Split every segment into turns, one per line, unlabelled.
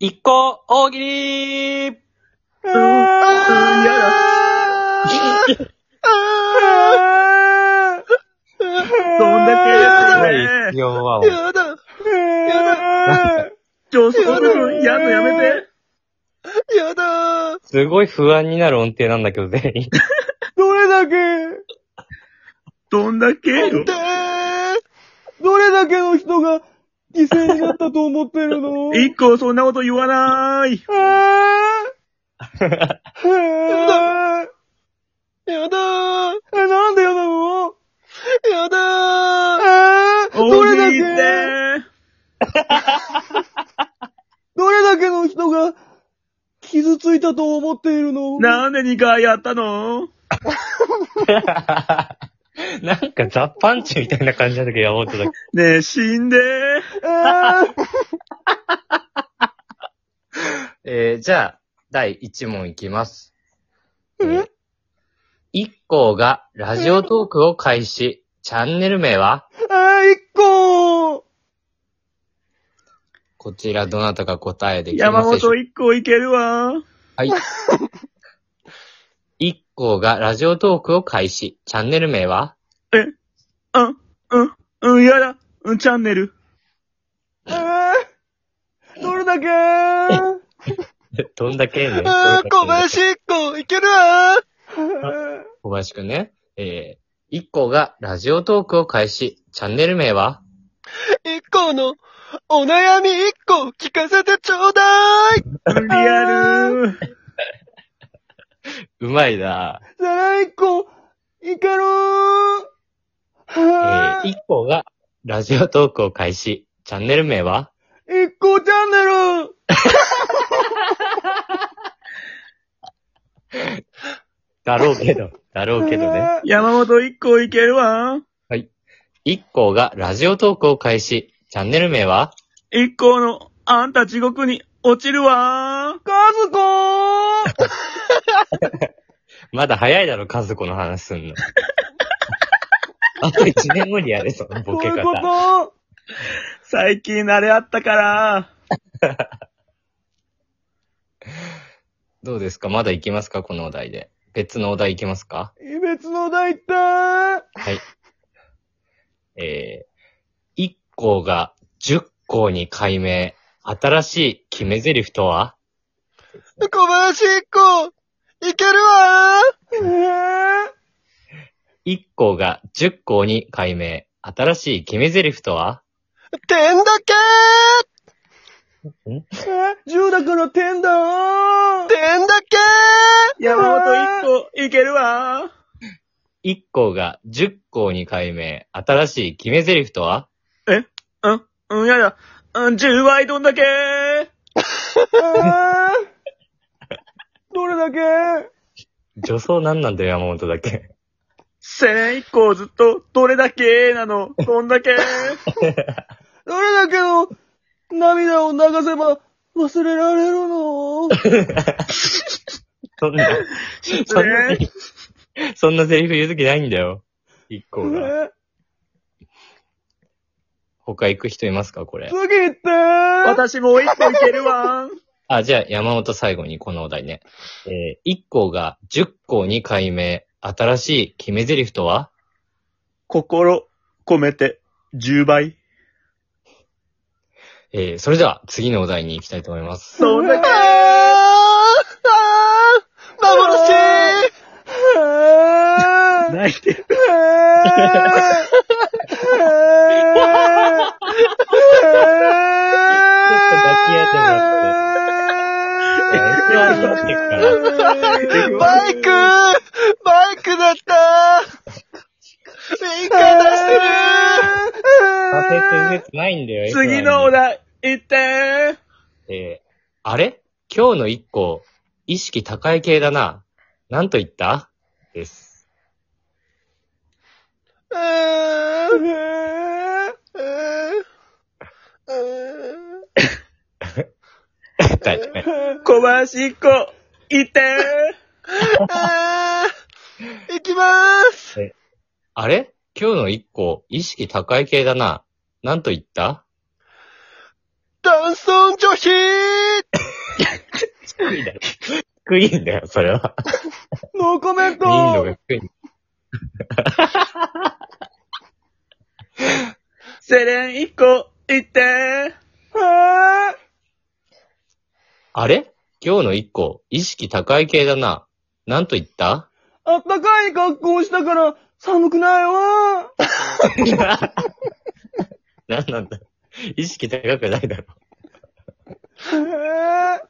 一個大喜利
うん、うん、やだ。どんだけや
はい、
ね
要は、
やだ。やだ。上層部分やんのやめて。やだ。
すごい不安になる音程なんだけど、全員。
どれだけ？どんだけよ。
どれだけの人が犠牲になったと思ってるの？
一個そんなこと言わない。
やだやだえ、なんでやだの？
やだ
えー、どれだけ？
で
どれだけの人が傷ついたと思っているの？
なんで2回やったの？
なんかザ・パンチみたいな感じだけど、山本だけ。
ねえ、死んで
えー、
えー、じゃあ、第1問いきます。え
え
ー、一行がラジオトークを開始。チャンネル名は？
えー、一個
こちらどなたか答えできま
山
すでしょう？
本1個いけるわ。
はい。一行がラジオトークを開始。チャンネル名は？
うん、うん、うん、やだ。うん、チャンネル。
えー、どれだけ
どんだけね？
あー、小林一個いける？わ
小林くんね。えー、一行がラジオトークを開始。チャンネル名は？
一個のお悩み一個聞かせてちょうだい
リアル。
うまいな。
じゃあ一個、いける
え
は
ー、一行がラジオトークを開始。チャンネル名は？
一個チャンネル
だろうけど。だろうけどね。
山本1個いけるわ。
一行がラジオトークを開始。チャンネル名は
？1個のあんた地獄に落ちるわ。
カズコ
まだ早いだろ、和子の話すんの。あと一年後にやれ、そのボケ
どういうこ
方。
と？
最近慣れあったから。
どうですか？まだ行きますか？このお題で。別のお題行きますか？
別の題って
はい。えー、一行が十行に改名。新しい決め台詞とは？
小林一個いけるわえ
一行が十行に改名。新しい決め台詞とは？
ー、点だけ！
ん？
え？10だから点だ！点だけ！
山本1個いけるわ。
一行が十行に改名。新しい決め台詞とは？
うん、うん、やだ。うん、10倍どんだけ？
え ーどれだけ？
女装なんなんだよ、山本だけ。
千1個ずっとどれだけなの？どんだけ？
どれだけの？涙を流せば忘れられるの？
そんな、そんな、そんなセリフ言うときないんだよ。一行が。
え
他行く人いますか？これ。
次行って
私も1個いけるわ。
あ、じゃあ山本最後にこのお題ね。えー、一行が十行に改名。新しい決め台詞とは？
心込めて10倍。
えー、それでは次のお題に行きたいと思います。
どんだけ
あーあー幻あー
泣いてる。
ちょっと抱き合ってもらって。えー、座ってくから。
バイクバイクだったウインカー出してる
させてるやつないんだよ。
次のお題、言って
えー、あれ？今日の一個、意識高い系だな。なんと言った？です。
うーん
確かに。
小林1個、言って
あー行きまーす
あれ？今日の一個、意識高い系だな。なんと言った？
男尊女卑
低いだろ。低いんだよ、それは。
ノーコメント
民度が低い。
セレン1個言って。
え
あれ？今日の一個、意識高い系だな。なんと言った？
あったかい格好したから寒くないわ。
なんなんだ？意識高くないだろ。
え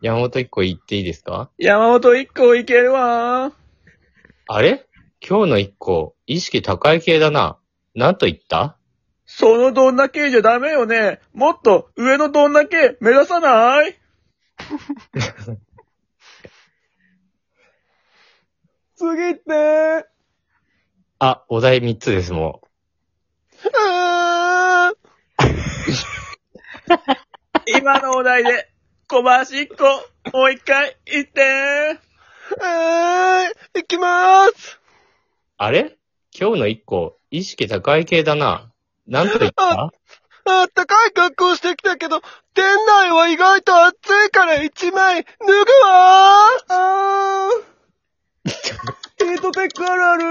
山本一個言っていいですか？
山本1個いけるわ。
あれ？今日の一個、意識高い系だな。なんと言った？
そのどんだけじゃダメよね。もっと上のどんだけ目指さない？
次って。
あ、お題三つです、も
あ
今のお題で、小林1個、もう一回言って。
あ行きまーす。
う。あれ？今日の一個、意識高い系だな。なんと言った？
あったかい格好してきたけど、店内は意外と暑いから一枚脱ぐわー。あー。ヒートテックあるある。